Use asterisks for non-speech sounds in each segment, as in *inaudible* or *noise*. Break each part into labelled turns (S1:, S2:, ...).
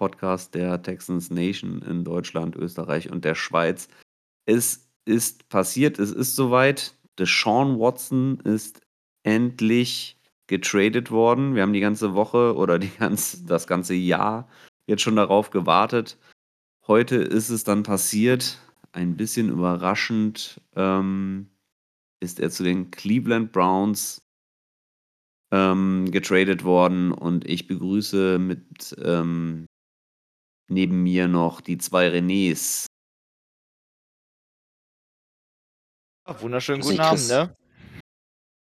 S1: Podcast der Texans Nation in Deutschland, Österreich und der Schweiz. Es ist passiert, es ist soweit. Deshaun Watson ist endlich getradet worden. Wir haben die ganze Woche oder ganz, das ganze Jahr jetzt schon darauf gewartet. Heute ist es dann passiert. Ein bisschen überraschend ähm, ist er zu den Cleveland Browns ähm, getradet worden und ich begrüße mit ähm, neben mir noch die zwei Renés.
S2: Wunderschönen guten Abend, ne?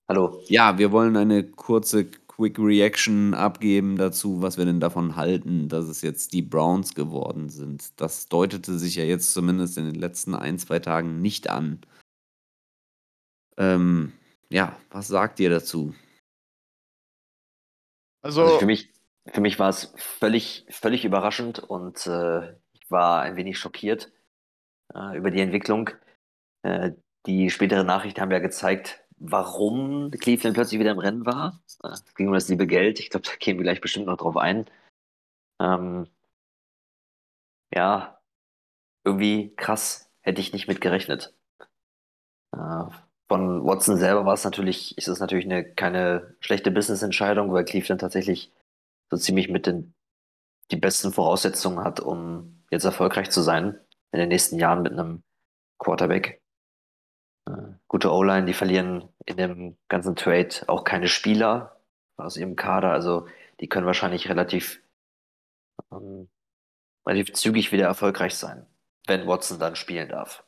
S3: Hallo.
S1: Ja, wir wollen eine kurze Quick Reaction abgeben dazu, was wir denn davon halten, dass es jetzt die Browns geworden sind. Das deutete sich ja jetzt zumindest in den letzten ein, zwei Tagen nicht an. Ähm, ja, was sagt ihr dazu?
S2: Also,
S3: Also für mich, für mich war es völlig, völlig überraschend und äh, ich war ein wenig schockiert äh, über die Entwicklung. Äh, die späteren Nachrichten haben ja gezeigt, warum Cleveland plötzlich wieder im Rennen war. Äh, Es ging um das liebe Geld. Ich glaube, da gehen wir gleich bestimmt noch drauf ein. Ähm, ja, irgendwie krass. Hätte ich nicht mit gerechnet. Äh, von Watson selber war es natürlich, ist es natürlich eine, keine schlechte Business-Entscheidung, weil Cleveland tatsächlich so ziemlich mit den die besten Voraussetzungen hat, um jetzt erfolgreich zu sein in den nächsten Jahren mit einem Quarterback. Äh, gute O-Line, die verlieren in dem ganzen Trade auch keine Spieler aus ihrem Kader, also die können wahrscheinlich relativ, ähm, relativ zügig wieder erfolgreich sein, wenn Watson dann spielen darf.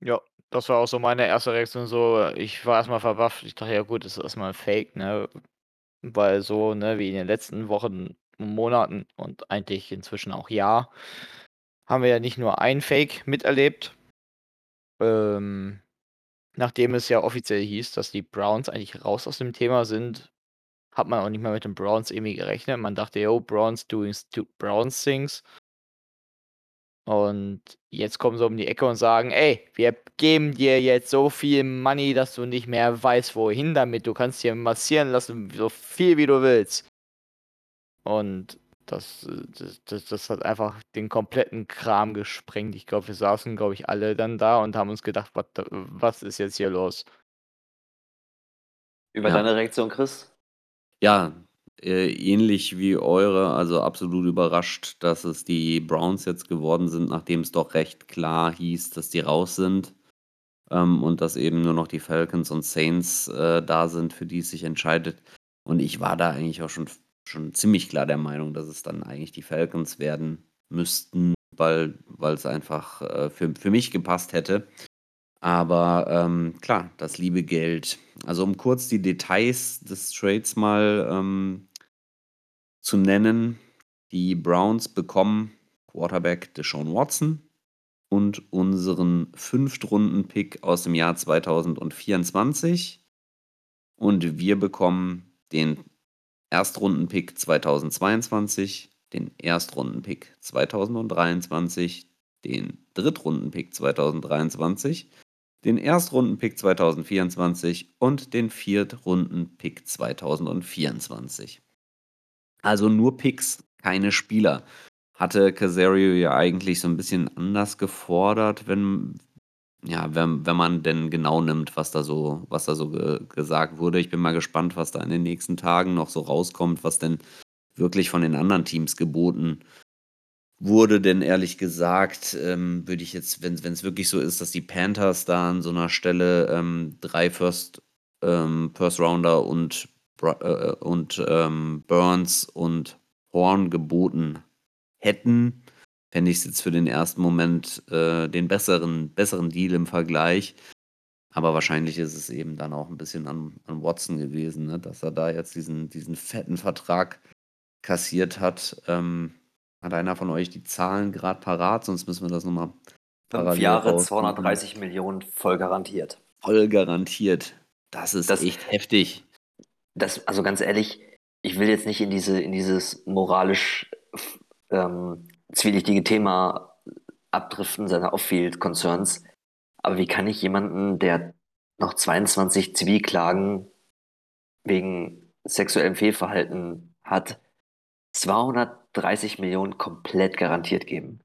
S2: ja, das war auch so meine erste Reaktion. So, ich war erstmal verbufft. Ich dachte, ja gut, das ist erstmal Fake, ne? Weil so, ne, wie in den letzten Wochen Monaten und eigentlich inzwischen auch Jahr, haben wir ja nicht nur ein Fake miterlebt. Ähm, nachdem es ja offiziell hieß, dass die Browns eigentlich raus aus dem Thema sind, hat man auch nicht mehr mit den Browns irgendwie gerechnet. Man dachte, yo, Browns doing Browns things. Und jetzt kommen sie um die Ecke und sagen, ey, wir geben dir jetzt so viel Money, dass du nicht mehr weißt, wohin damit. Du kannst dir massieren lassen, so viel wie du willst. Und das, das, das, das hat einfach den kompletten Kram gesprengt. Ich glaube, wir saßen, glaube ich, alle dann da und haben uns gedacht, the, was ist jetzt hier los?
S3: Über
S1: Ja.
S3: deine Reaktion, Chris?
S1: Ja, äh, ähnlich wie eure, also absolut überrascht, dass es die Browns jetzt geworden sind, nachdem es doch recht klar hieß, dass die raus sind. Ähm, und dass eben nur noch die Falcons und Saints äh, da sind, für die es sich entscheidet. Und ich war da eigentlich auch schon, schon ziemlich klar der Meinung, dass es dann eigentlich die Falcons werden müssten, weil es einfach äh, für, für mich gepasst hätte. Aber ähm, klar, das liebe Geld. Also um kurz die Details des Trades mal ähm, zu nennen. Die Browns bekommen Quarterback Deshaun Watson und unseren Fünftrunden-Pick aus dem Jahr 2024. Und wir bekommen den Erstrunden-Pick 2022, den Erstrunden-Pick 2023, den Drittrunden-Pick 2023, den Erstrunden-Pick 2024 und den Viertrunden-Pick 2024. Also nur Picks, keine Spieler. Hatte Casario ja eigentlich so ein bisschen anders gefordert, wenn, ja, wenn, wenn man denn genau nimmt, was da so, was da so ge gesagt wurde. Ich bin mal gespannt, was da in den nächsten Tagen noch so rauskommt, was denn wirklich von den anderen Teams geboten wurde, denn ehrlich gesagt, ähm, würde ich jetzt, wenn es wirklich so ist, dass die Panthers da an so einer Stelle ähm, drei First, ähm, First Rounder und, äh, und ähm, Burns und Horn geboten hätten, fände ich es jetzt für den ersten Moment äh, den besseren, besseren Deal im Vergleich. Aber wahrscheinlich ist es eben dann auch ein bisschen an, an Watson gewesen, ne? dass er da jetzt diesen, diesen fetten Vertrag kassiert hat. Ähm, hat einer von euch die Zahlen gerade parat? Sonst müssen wir das nochmal.
S3: Fünf Jahre, rausmachen. 230 Millionen voll garantiert.
S1: Voll garantiert. Das ist das, echt heftig.
S3: Das, also ganz ehrlich, ich will jetzt nicht in, diese, in dieses moralisch ähm, zwielichtige Thema abdriften seiner Off-Field-Concerns. Aber wie kann ich jemanden, der noch 22 Zivilklagen wegen sexuellem Fehlverhalten hat, 230 Millionen komplett garantiert geben?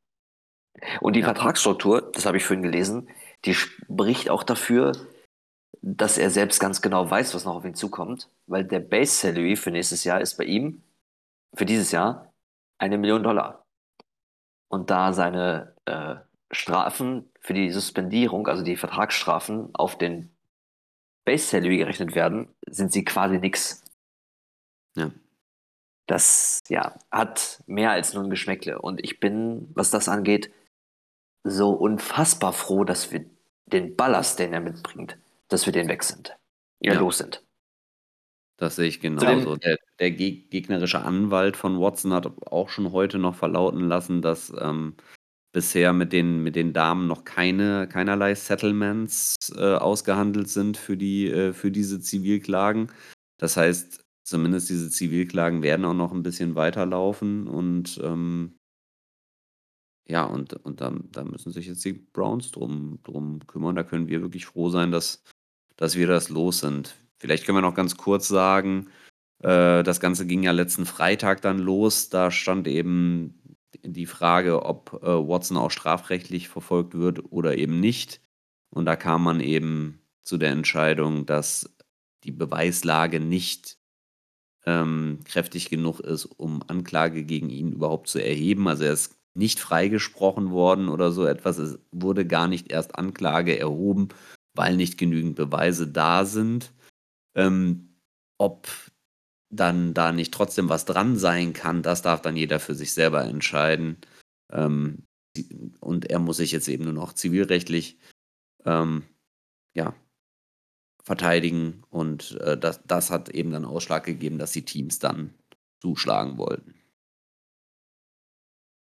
S3: Und die ja. Vertragsstruktur, das habe ich vorhin gelesen, die spricht auch dafür, dass er selbst ganz genau weiß, was noch auf ihn zukommt, weil der Base Salary für nächstes Jahr ist bei ihm, für dieses Jahr, eine Million Dollar. Und da seine äh, Strafen für die Suspendierung, also die Vertragsstrafen, auf den Base Salary gerechnet werden, sind sie quasi nix.
S1: Ja.
S3: Das ja, hat mehr als nur ein Geschmäckle. Und ich bin, was das angeht, so unfassbar froh, dass wir den Ballast, den er mitbringt, dass wir den weg sind. Ja, los sind.
S1: Das sehe ich genauso. Der, der gegnerische Anwalt von Watson hat auch schon heute noch verlauten lassen, dass ähm, bisher mit den, mit den Damen noch keine, keinerlei Settlements äh, ausgehandelt sind für, die, äh, für diese Zivilklagen. Das heißt, zumindest diese Zivilklagen werden auch noch ein bisschen weiterlaufen und ähm, ja, und, und da, da müssen sich jetzt die Browns drum, drum kümmern. Da können wir wirklich froh sein, dass, dass wir das los sind. Vielleicht können wir noch ganz kurz sagen, äh, das Ganze ging ja letzten Freitag dann los. Da stand eben die Frage, ob äh, Watson auch strafrechtlich verfolgt wird oder eben nicht. Und da kam man eben zu der Entscheidung, dass die Beweislage nicht ähm, kräftig genug ist, um Anklage gegen ihn überhaupt zu erheben. Also er ist nicht freigesprochen worden oder so etwas. Es wurde gar nicht erst Anklage erhoben, weil nicht genügend Beweise da sind. Ähm, ob dann da nicht trotzdem was dran sein kann, das darf dann jeder für sich selber entscheiden. Ähm, und er muss sich jetzt eben nur noch zivilrechtlich ähm, ja, verteidigen. Und äh, das, das hat eben dann Ausschlag gegeben, dass die Teams dann zuschlagen wollten.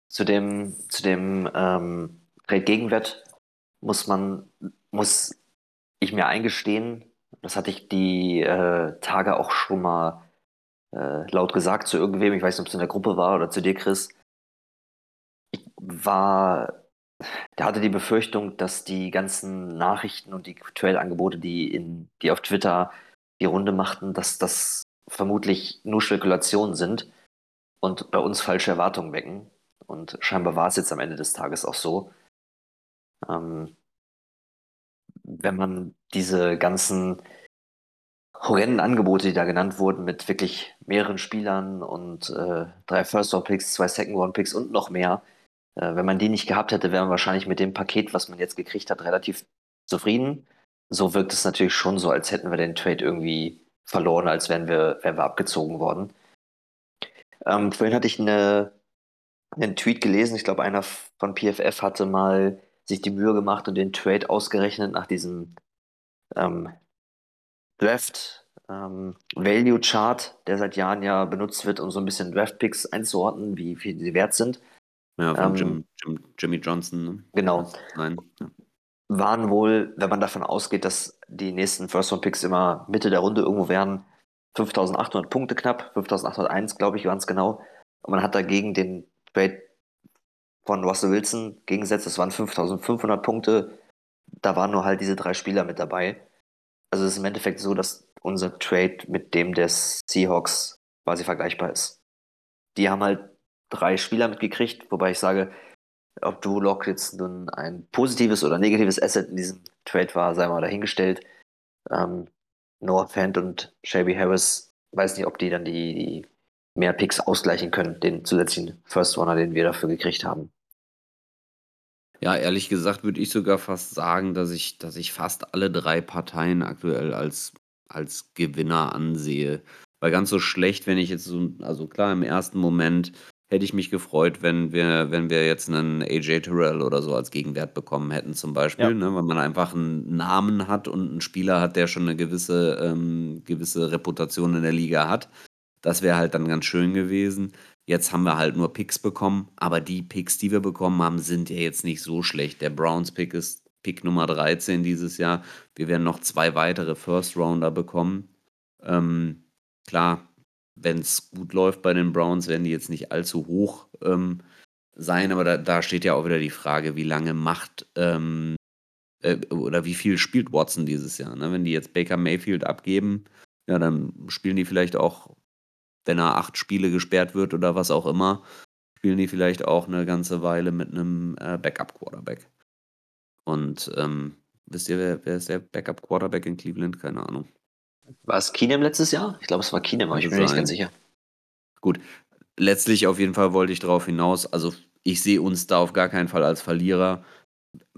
S3: Zu dem, zu dem ähm, Gegenwert muss man, muss ich mir eingestehen, das hatte ich die äh, Tage auch schon mal äh, laut gesagt zu irgendwem, ich weiß nicht, ob es in der Gruppe war oder zu dir, Chris. Ich war, der hatte die Befürchtung, dass die ganzen Nachrichten und die Trail-Angebote, die, die auf Twitter die Runde machten, dass das vermutlich nur Spekulationen sind und bei uns falsche Erwartungen wecken. Und scheinbar war es jetzt am Ende des Tages auch so. Ähm, wenn man diese ganzen horrenden Angebote, die da genannt wurden, mit wirklich mehreren Spielern und äh, drei First-Round-Picks, zwei Second-Round-Picks und noch mehr. Äh, wenn man die nicht gehabt hätte, wäre man wahrscheinlich mit dem Paket, was man jetzt gekriegt hat, relativ zufrieden. So wirkt es natürlich schon so, als hätten wir den Trade irgendwie verloren, als wären wir, wären wir abgezogen worden. Ähm, vorhin hatte ich eine, einen Tweet gelesen, ich glaube, einer von PFF hatte mal sich die Mühe gemacht und den Trade ausgerechnet nach diesem ähm, Draft ähm, Value Chart, der seit Jahren ja benutzt wird, um so ein bisschen Draft Picks einzuordnen, wie viel sie wert sind.
S1: Ja, von ähm, Jim, Jim, Jimmy Johnson. Ne?
S3: Genau. Nein. Ja. Waren wohl, wenn man davon ausgeht, dass die nächsten First Round Picks immer Mitte der Runde irgendwo wären, 5800 Punkte knapp, 5801 glaube ich waren es genau. Und man hat dagegen den Trade von Russell Wilson gegengesetzt, das waren 5500 Punkte. Da waren nur halt diese drei Spieler mit dabei. Also es ist im Endeffekt so, dass unser Trade mit dem des Seahawks quasi vergleichbar ist. Die haben halt drei Spieler mitgekriegt, wobei ich sage, ob Drew Lock jetzt nun ein positives oder negatives Asset in diesem Trade war, sei mal dahingestellt. Ähm, Noah Fant und Shelby Harris, weiß nicht, ob die dann die, die mehr Picks ausgleichen können, den zusätzlichen First Runner, den wir dafür gekriegt haben.
S1: Ja, ehrlich gesagt würde ich sogar fast sagen, dass ich, dass ich fast alle drei Parteien aktuell als, als Gewinner ansehe. Weil ganz so schlecht, wenn ich jetzt so, also klar, im ersten Moment hätte ich mich gefreut, wenn wir, wenn wir jetzt einen AJ Terrell oder so als Gegenwert bekommen hätten, zum Beispiel, ja. ne, weil man einfach einen Namen hat und einen Spieler hat, der schon eine gewisse, ähm, gewisse Reputation in der Liga hat. Das wäre halt dann ganz schön gewesen. Jetzt haben wir halt nur Picks bekommen, aber die Picks, die wir bekommen haben, sind ja jetzt nicht so schlecht. Der Browns-Pick ist Pick Nummer 13 dieses Jahr. Wir werden noch zwei weitere First-Rounder bekommen. Ähm, klar, wenn es gut läuft bei den Browns, werden die jetzt nicht allzu hoch ähm, sein, aber da, da, steht ja auch wieder die Frage, wie lange macht ähm, äh, oder wie viel spielt Watson dieses Jahr. Ne? Wenn die jetzt Baker Mayfield abgeben, ja, dann spielen die vielleicht auch wenn er acht Spiele gesperrt wird oder was auch immer, spielen die vielleicht auch eine ganze Weile mit einem äh, Backup-Quarterback. Und ähm, wisst ihr, wer, wer ist der Backup-Quarterback in Cleveland? Keine Ahnung.
S3: War es Keenum letztes Jahr? Ich glaube, es war Keenum, aber ich bin mir nicht ganz sicher.
S1: Gut, letztlich auf jeden Fall wollte ich darauf hinaus, also ich sehe uns da auf gar keinen Fall als Verlierer.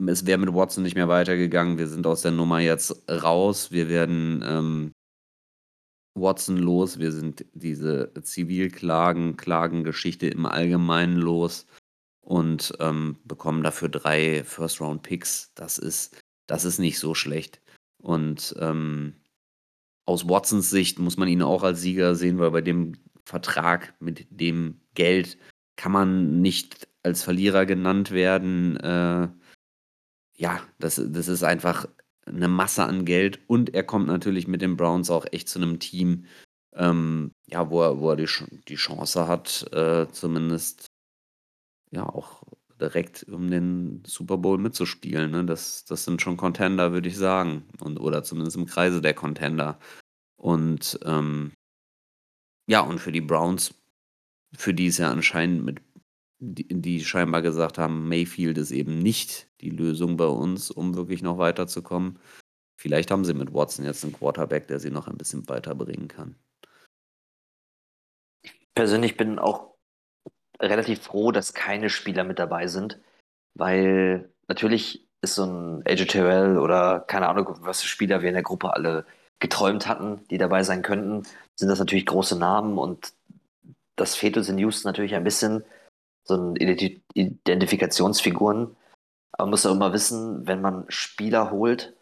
S1: Es wäre mit Watson nicht mehr weitergegangen. Wir sind aus der Nummer jetzt raus. Wir werden ähm, Watson los. Wir sind diese Zivilklagen, Klagengeschichte im Allgemeinen los und ähm, bekommen dafür drei First-Round-Picks. Das ist, das ist nicht so schlecht. Und ähm, aus Watsons Sicht muss man ihn auch als Sieger sehen, weil bei dem Vertrag mit dem Geld kann man nicht als Verlierer genannt werden. Äh, ja, das, das ist einfach eine Masse an Geld und er kommt natürlich mit den Browns auch echt zu einem Team, ähm, ja, wo er, wo er die, die Chance hat, äh, zumindest ja auch direkt um den Super Bowl mitzuspielen. Ne? Das, das sind schon Contender, würde ich sagen. Und, oder zumindest im Kreise der Contender. Und ähm, ja, und für die Browns, für die es ja anscheinend mit die, die scheinbar gesagt haben, Mayfield ist eben nicht die Lösung bei uns, um wirklich noch weiterzukommen. Vielleicht haben sie mit Watson jetzt einen Quarterback, der sie noch ein bisschen weiterbringen kann.
S3: Persönlich bin auch relativ froh, dass keine Spieler mit dabei sind, weil natürlich ist so ein AJ Terrell oder keine Ahnung, was für Spieler wir in der Gruppe alle geträumt hatten, die dabei sein könnten, sind das natürlich große Namen und das fehlt uns in Houston natürlich ein bisschen so ein Identifikationsfiguren. Aber man muss auch immer wissen, wenn man Spieler holt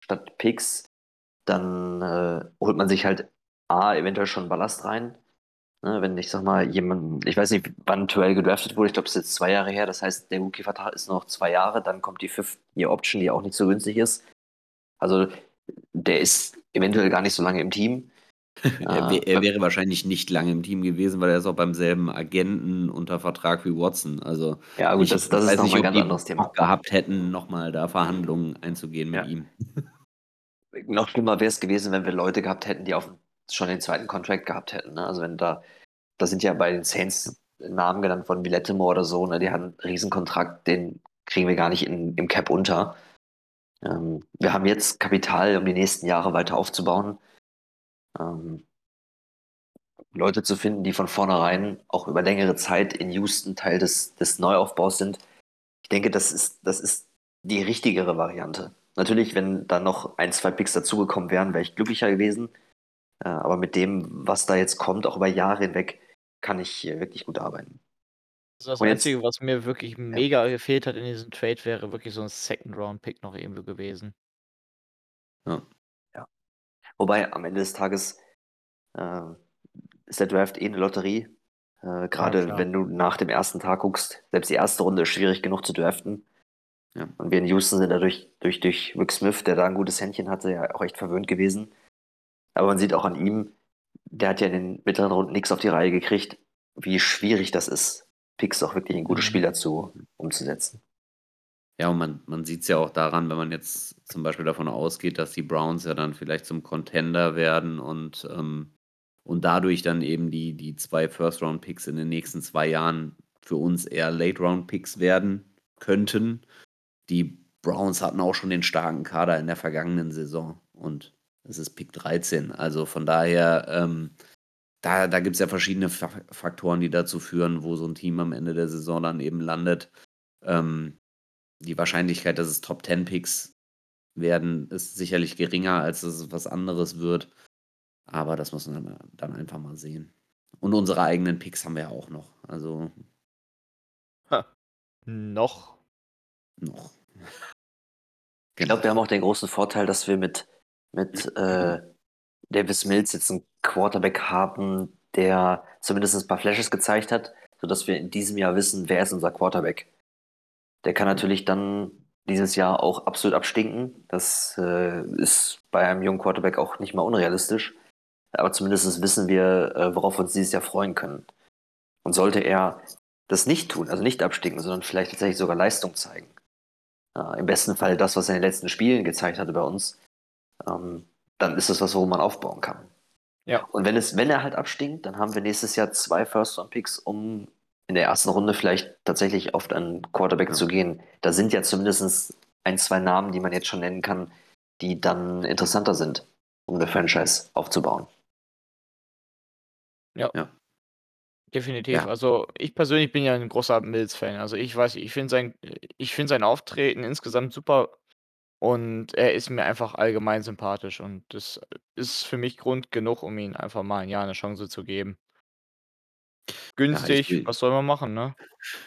S3: statt Picks, dann äh, holt man sich halt A, eventuell schon Ballast rein. Ne, wenn ich sag mal, jemand, ich weiß nicht, wann Tuell gedraftet wurde, ich glaube, es ist jetzt zwei Jahre her, das heißt, der Rookie-Vertrag ist noch zwei Jahre, dann kommt die Fifth-Year-Option, die auch nicht so günstig ist. Also, der ist eventuell gar nicht so lange im Team. *laughs*
S1: er, wär, er, wäre wahrscheinlich nicht lange im Team gewesen, weil er ist auch beim selben Agenten unter Vertrag wie Watson. Also
S3: ja, gut, ich das, das ist nochmal ein ganz anderes Thema.
S1: gehabt hätten, nochmal da Verhandlungen einzugehen mit ja. ihm.
S3: Noch schlimmer wäre es gewesen, wenn wir Leute gehabt hätten, die auf schon den zweiten Contract gehabt hätten. Ne? Also wenn da, da sind ja bei den Saints Namen genannt von wie oder so, ne? die haben einen Riesenkontrakt, den kriegen wir gar nicht in, im Cap unter. Ähm, wir haben jetzt Kapital, um die nächsten Jahre weiter aufzubauen ähm, Leute zu finden, die von vornherein auch über längere Zeit in Houston Teil des, des Neuaufbaus sind. Ich denke, das ist, das ist die richtigere Variante. Natürlich, wenn da noch ein, zwei Picks dazugekommen wären, wäre ich glücklicher gewesen. Äh, aber mit dem, was da jetzt kommt, auch über Jahre hinweg, kann ich wirklich gut arbeiten.
S2: Also das Einzige, was mir wirklich mega gefehlt hat in diesem Trade, wäre wirklich so ein Second-Round-Pick noch irgendwo gewesen.
S3: Ja. Wobei am Ende des Tages äh, ist der Draft eh eine Lotterie. Äh, Gerade ja, wenn du nach dem ersten Tag guckst, selbst die erste Runde ist schwierig genug zu draften. Ja. Und wir in Houston sind dadurch durch, durch Rick Smith, der da ein gutes Händchen hatte, ja auch echt verwöhnt gewesen. Aber man sieht auch an ihm, der hat ja in den mittleren Runden nichts auf die Reihe gekriegt, wie schwierig das ist, Picks auch wirklich in gute mhm. Spieler zu, umzusetzen.
S1: Ja, und man, man sieht es ja auch daran, wenn man jetzt zum Beispiel davon ausgeht, dass die Browns ja dann vielleicht zum Contender werden und, ähm, und dadurch dann eben die, die zwei First-Round-Picks in den nächsten zwei Jahren für uns eher Late-Round-Picks werden könnten. Die Browns hatten auch schon den starken Kader in der vergangenen Saison und es ist Pick 13. Also von daher, ähm, da, da gibt es ja verschiedene Faktoren, die dazu führen, wo so ein Team am Ende der Saison dann eben landet. Ähm, die Wahrscheinlichkeit, dass es Top 10 Picks werden, ist sicherlich geringer, als dass es was anderes wird. Aber das muss man dann einfach mal sehen. Und unsere eigenen Picks haben wir ja auch noch. Also.
S2: Ha. Noch.
S1: Noch.
S3: Ich glaube, wir haben auch den großen Vorteil, dass wir mit, mit äh, Davis Mills jetzt einen Quarterback haben, der zumindest ein paar Flashes gezeigt hat, sodass wir in diesem Jahr wissen, wer ist unser Quarterback. Der kann natürlich dann dieses Jahr auch absolut abstinken. Das äh, ist bei einem jungen Quarterback auch nicht mal unrealistisch. Aber zumindest wissen wir, äh, worauf wir uns dieses Jahr freuen können. Und sollte er das nicht tun, also nicht abstinken, sondern vielleicht tatsächlich sogar Leistung zeigen. Äh, Im besten Fall das, was er in den letzten Spielen gezeigt hatte bei uns, ähm, dann ist das was, worum man aufbauen kann.
S2: Ja.
S3: Und wenn es, wenn er halt abstinkt, dann haben wir nächstes Jahr zwei First-Round-Picks, um in der ersten Runde vielleicht tatsächlich auf einen Quarterback
S1: Ja.
S3: zu gehen. Da sind ja zumindest ein, zwei Namen, die man jetzt schon nennen kann, die dann interessanter sind, um eine Franchise aufzubauen.
S2: Definitiv.
S1: Ja.
S2: Also ich persönlich bin ja ein großer Mills-Fan. Also ich weiß, ich finde sein, ich finde sein Auftreten insgesamt super und er ist mir einfach allgemein sympathisch und das ist für mich Grund genug, um ihm einfach mal ein Jahr eine Chance zu geben. Günstig,
S1: will-
S2: was soll man machen, ne?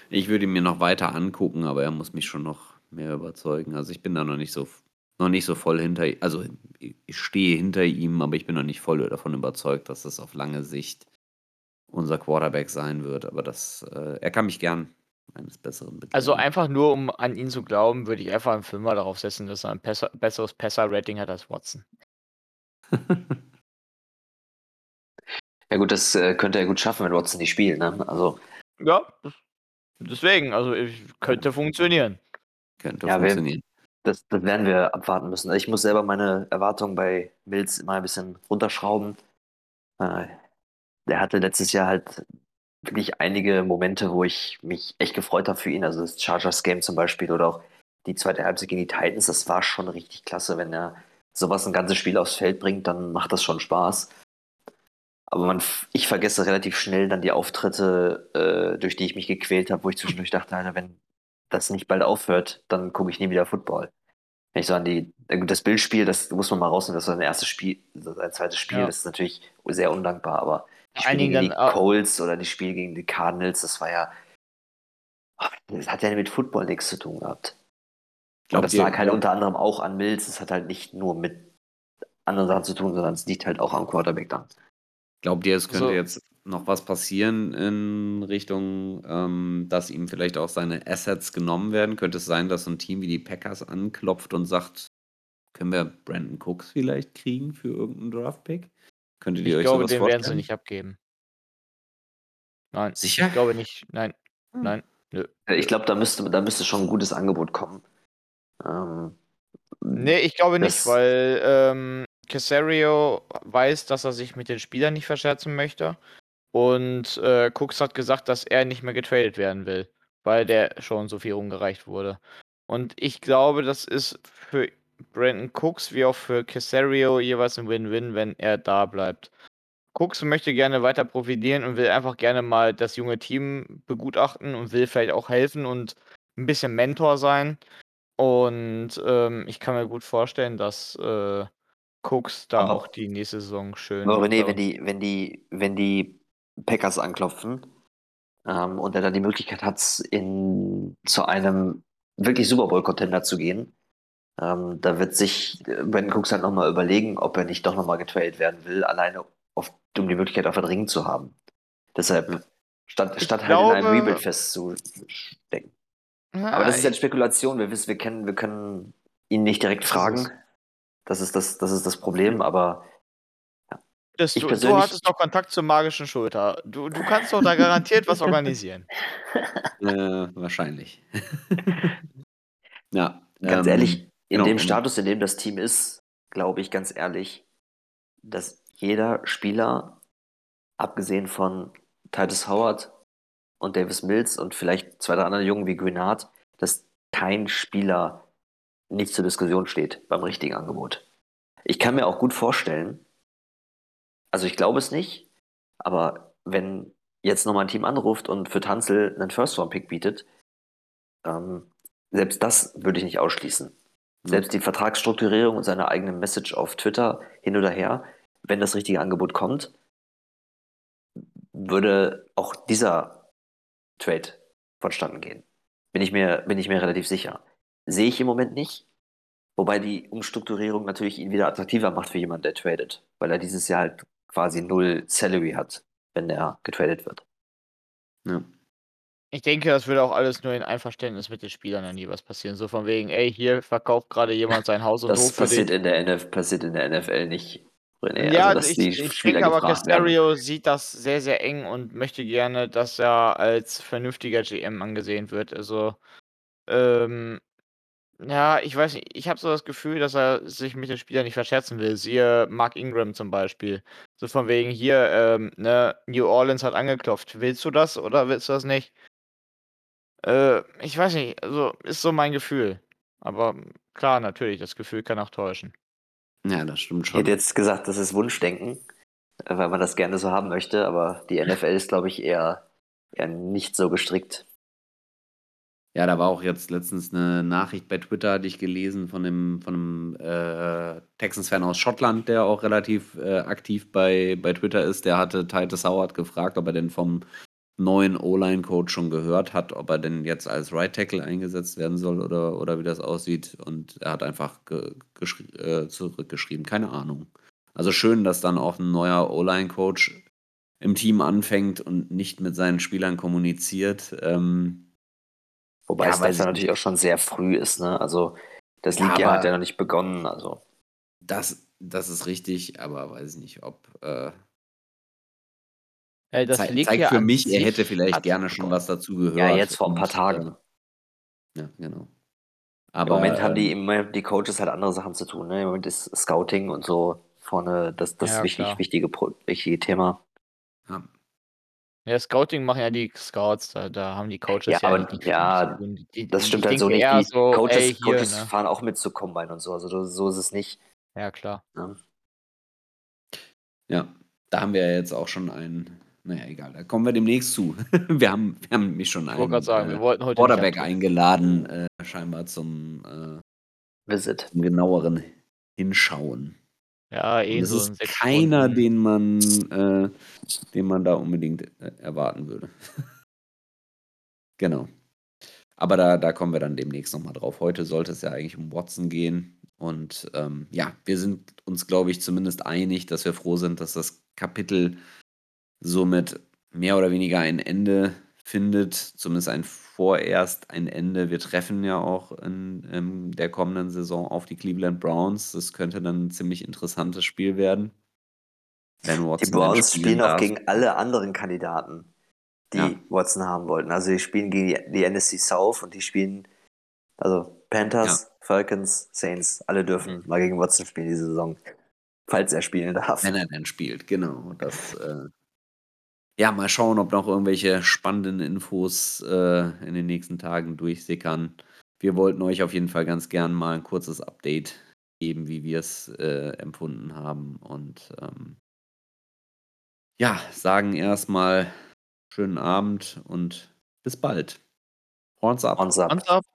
S1: Ich würde ihn mir noch weiter angucken, aber er muss mich schon noch mehr überzeugen. Also ich bin da noch nicht so noch nicht so voll hinter also ich stehe hinter ihm, aber ich bin noch nicht voll davon überzeugt, dass das auf lange Sicht unser Quarterback sein wird. Aber das, äh, er kann mich gern eines Besseren belehren.
S2: Also einfach nur, um an ihn zu glauben, würde ich einfach einen Filmer darauf setzen, dass er ein besser, besseres Passer-Rating hat als Watson. *laughs*
S3: Ja gut, das äh, könnte er gut schaffen, wenn Watson nicht spielt. Ne? Also
S2: Ja, deswegen, also ich, könnte funktionieren.
S1: Könnte
S3: Ja,
S1: funktionieren.
S3: das, das werden wir abwarten müssen. Ich muss selber meine Erwartungen bei Mills immer ein bisschen runterschrauben. Äh, der hatte letztes Jahr halt wirklich einige Momente, wo ich mich echt gefreut habe für ihn. Also das Chargers-Game zum Beispiel oder auch die zweite Halbzeit gegen die Titans. Das war schon richtig klasse. Wenn er sowas ein ganzes Spiel aufs Feld bringt, dann macht das schon Spaß. Aber man, ich vergesse relativ schnell dann die Auftritte, äh, durch die ich mich gequält habe, wo ich zwischendurch dachte, Alter, wenn das nicht bald aufhört, dann gucke ich nie wieder Football. Wenn ich so an die, das Bildspiel, das muss man mal rausnehmen, das war sein erstes Spiel, sein zweites Spiel,
S2: Ja.
S3: das ist natürlich sehr undankbar, aber die Spiele gegen die
S2: dann,
S3: Colts oder die Spiele gegen die Cardinals, das war ja, das hat ja mit Football nichts zu tun gehabt. Und
S1: Glaubt
S3: das
S1: ihr-
S3: lag halt unter anderem auch an Mills, es hat halt nicht nur mit anderen Sachen zu tun, sondern es liegt halt auch am Quarterback dann.
S1: Glaubt ihr, es könnte
S2: So.
S1: jetzt noch was passieren in Richtung, ähm, dass ihm vielleicht auch seine Assets genommen werden? Könnte es sein, dass so ein Team wie die Packers anklopft und sagt, können wir Brandon Cooks vielleicht kriegen für irgendeinen Draftpick? Könntet ihr
S2: Ich
S1: euch
S2: glaube,
S1: sowas
S2: den werden sie
S1: vorstellen?
S2: nicht abgeben. Nein,
S1: Sicher?
S2: ich glaube nicht. Nein,
S1: Hm.
S2: nein, nö.
S3: Ich glaube, da müsste, da müsste schon ein gutes Angebot kommen. Ähm,
S2: Nee, ich glaube nicht, weil ähm, Casario weiß, dass er sich mit den Spielern nicht verscherzen möchte. Und äh, Cooks hat gesagt, dass er nicht mehr getradet werden will, weil der schon so viel rumgereicht wurde. Und ich glaube, das ist für Brandon Cooks wie auch für Casario jeweils ein Win-Win, wenn er da bleibt. Cooks möchte gerne weiter profitieren und will einfach gerne mal das junge Team begutachten und will vielleicht auch helfen und ein bisschen Mentor sein. Und ähm, ich kann mir gut vorstellen, dass äh, Cooks da
S3: Aber-
S2: auch die nächste Saison schön.
S3: Aber
S2: bei
S3: wenn die, wenn die, wenn die Packers anklopfen ähm, und er dann die Möglichkeit hat, in, zu einem wirklich Super Bowl-Contender zu gehen, ähm, da wird sich äh, Brandon Cooks halt nochmal überlegen, ob er nicht doch nochmal getradet werden will, alleine auf, um die Möglichkeit auf einen Ring zu haben. Deshalb, statt, statt halt in einem
S2: glaube-
S3: Rebuild festzustecken.
S2: Ja,
S3: Aber das ist jetzt Spekulation. Wir wissen, wir kennen, wir können ihn nicht direkt
S2: Das
S3: fragen. Das ist das, das ist das Problem, aber
S2: Das,
S3: Ich
S2: du, du
S3: persönlich-
S2: hattest doch Kontakt zur magischen Schulter. Du, du kannst doch da garantiert was *laughs* organisieren.
S1: Äh, wahrscheinlich. *laughs* ja.
S3: Ganz
S1: ähm,
S3: ehrlich, in
S1: genau,
S3: dem Status, in dem das Team ist, glaube ich ganz ehrlich, dass jeder Spieler, abgesehen von Titus Howard und Davis Mills und vielleicht zwei, drei andere Jungen wie Grenard, dass kein Spieler nicht zur Diskussion steht beim richtigen Angebot. Ich kann mir auch gut vorstellen, also ich glaube es nicht, Aber wenn jetzt nochmal ein Team anruft und für Tanzel einen First-Round-Pick bietet, ähm, selbst das würde ich nicht ausschließen. Selbst die Vertragsstrukturierung und seine eigene Message auf Twitter hin oder her, wenn das richtige Angebot kommt, würde auch dieser Trade vonstatten gehen. Bin ich mir, bin ich mir relativ sicher. Sehe ich im Moment nicht. Wobei die Umstrukturierung natürlich ihn wieder attraktiver macht für jemanden, der tradet. Weil er dieses Jahr halt quasi null Salary hat, wenn er getradet wird.
S1: Ja.
S2: Ich denke, das würde auch alles nur in Einverständnis mit den Spielern dann jeweils passieren. So von wegen, ey, hier verkauft gerade jemand sein Haus und
S3: Das
S2: Hof
S3: passiert in, der NF, passiert in der NFL nicht, René.
S2: Ja,
S3: also,
S2: ich, ich denke aber. Castario sieht das sehr, sehr eng und möchte gerne, dass er als vernünftiger GM angesehen wird. Also, ähm, ja, ich weiß nicht, ich habe so das Gefühl, dass er sich mit den Spielern nicht verscherzen will. Siehe Mark Ingram zum Beispiel. So von wegen hier, ähm, ne, New Orleans hat angeklopft. Willst du das oder willst du das nicht? Äh, ich weiß nicht, also ist so mein Gefühl. Aber klar, natürlich, das Gefühl kann auch täuschen.
S1: Ja, das stimmt
S3: Ich
S1: schon.
S3: hätte jetzt gesagt, das ist Wunschdenken, äh, weil man das gerne so haben möchte, aber die *laughs* NFL ist, glaube ich, eher, eher nicht so gestrickt.
S1: Ja, da war auch jetzt letztens eine Nachricht bei Twitter, hatte ich gelesen, von einem, von einem äh, Texans-Fan aus Schottland, der auch relativ äh, aktiv bei, bei Twitter ist. Der hatte Titus Howard gefragt, ob er denn vom neuen O-Line-Coach schon gehört hat, ob er denn jetzt als Right Tackle eingesetzt werden soll oder, oder wie das aussieht. Und er hat einfach ge äh, zurückgeschrieben, keine Ahnung. Also schön, dass dann auch ein neuer O-Line-Coach im Team anfängt und nicht mit seinen Spielern kommuniziert. Ähm,
S3: Wobei
S1: Ja,
S3: es
S1: ich
S3: natürlich auch schon sehr früh ist, ne? Also das
S1: Ja,
S3: League-Jahr hat ja noch nicht begonnen, also.
S1: Das, das ist richtig, aber weiß nicht, ob. Äh,
S2: Äh, das
S1: zei-
S2: liegt
S1: zeigt
S2: ja
S1: für mich, er hätte vielleicht gerne schon was dazu gehört.
S3: Ja, jetzt vor ein paar Tagen.
S1: Äh, ja, genau.
S3: Im
S1: Aber,
S3: Moment haben die, im Moment die Coaches halt andere Sachen zu tun, ne? Im Moment ist Scouting und so vorne das, das
S2: Ja,
S3: wichtig, wichtige, wichtige Thema.
S1: ja,
S2: Ja, Scouting machen ja die Scouts, da, da haben die Coaches
S3: Ja,
S2: ja,
S3: aber-
S2: viel
S3: ja.
S2: Die, die,
S3: Das stimmt halt so nicht. Die
S2: so,
S3: Coaches,
S2: ey, hier,
S3: Coaches
S2: ne?
S3: fahren auch mit zu Combine und so, also so ist es nicht.
S2: Ja, klar.
S3: Ne?
S1: ja, da haben wir ja jetzt auch schon einen. Naja, egal, da kommen wir demnächst zu. *laughs* wir, haben, wir haben nämlich schon
S2: Ich wollte
S1: einen
S2: gerade sagen, wir
S1: äh,
S2: wollten heute
S1: Quarterback eingeladen, äh, scheinbar zum, äh,
S3: Visit.
S1: zum genaueren Hinschauen.
S2: Ja, eh
S1: es
S2: so
S1: ist keiner,
S2: Stunden.
S1: den man, äh, den man da unbedingt äh, erwarten würde. *laughs* genau. Aber da, da kommen wir dann demnächst nochmal drauf. Heute sollte es ja eigentlich um Watson gehen. Und ähm, ja, wir sind uns, glaube ich, zumindest einig, dass wir froh sind, dass das Kapitel somit mehr oder weniger ein Ende findet. Zumindest ein vorerst ein Ende. Wir treffen ja auch in, in der kommenden Saison auf die Cleveland Browns. Das könnte dann ein ziemlich interessantes Spiel werden. Wenn Watson
S3: Die Browns spielen auch gegen alle anderen Kandidaten, die
S1: Ja.
S3: Watson haben wollten. Also die spielen gegen die, die NSC South und die spielen, also Panthers, Falcons, Saints, alle dürfen mal gegen Watson spielen diese Saison. Falls er spielen darf.
S1: Wenn er denn spielt, genau. Das, äh, ja, mal schauen, ob noch irgendwelche spannenden Infos äh, in den nächsten Tagen durchsickern. Wir wollten euch auf jeden Fall ganz gern mal ein kurzes Update geben, wie wir es äh, empfunden haben. Und ähm, ja, sagen erstmal schönen Abend und bis bald. Horns ab.
S3: Horns up.
S2: Hands up.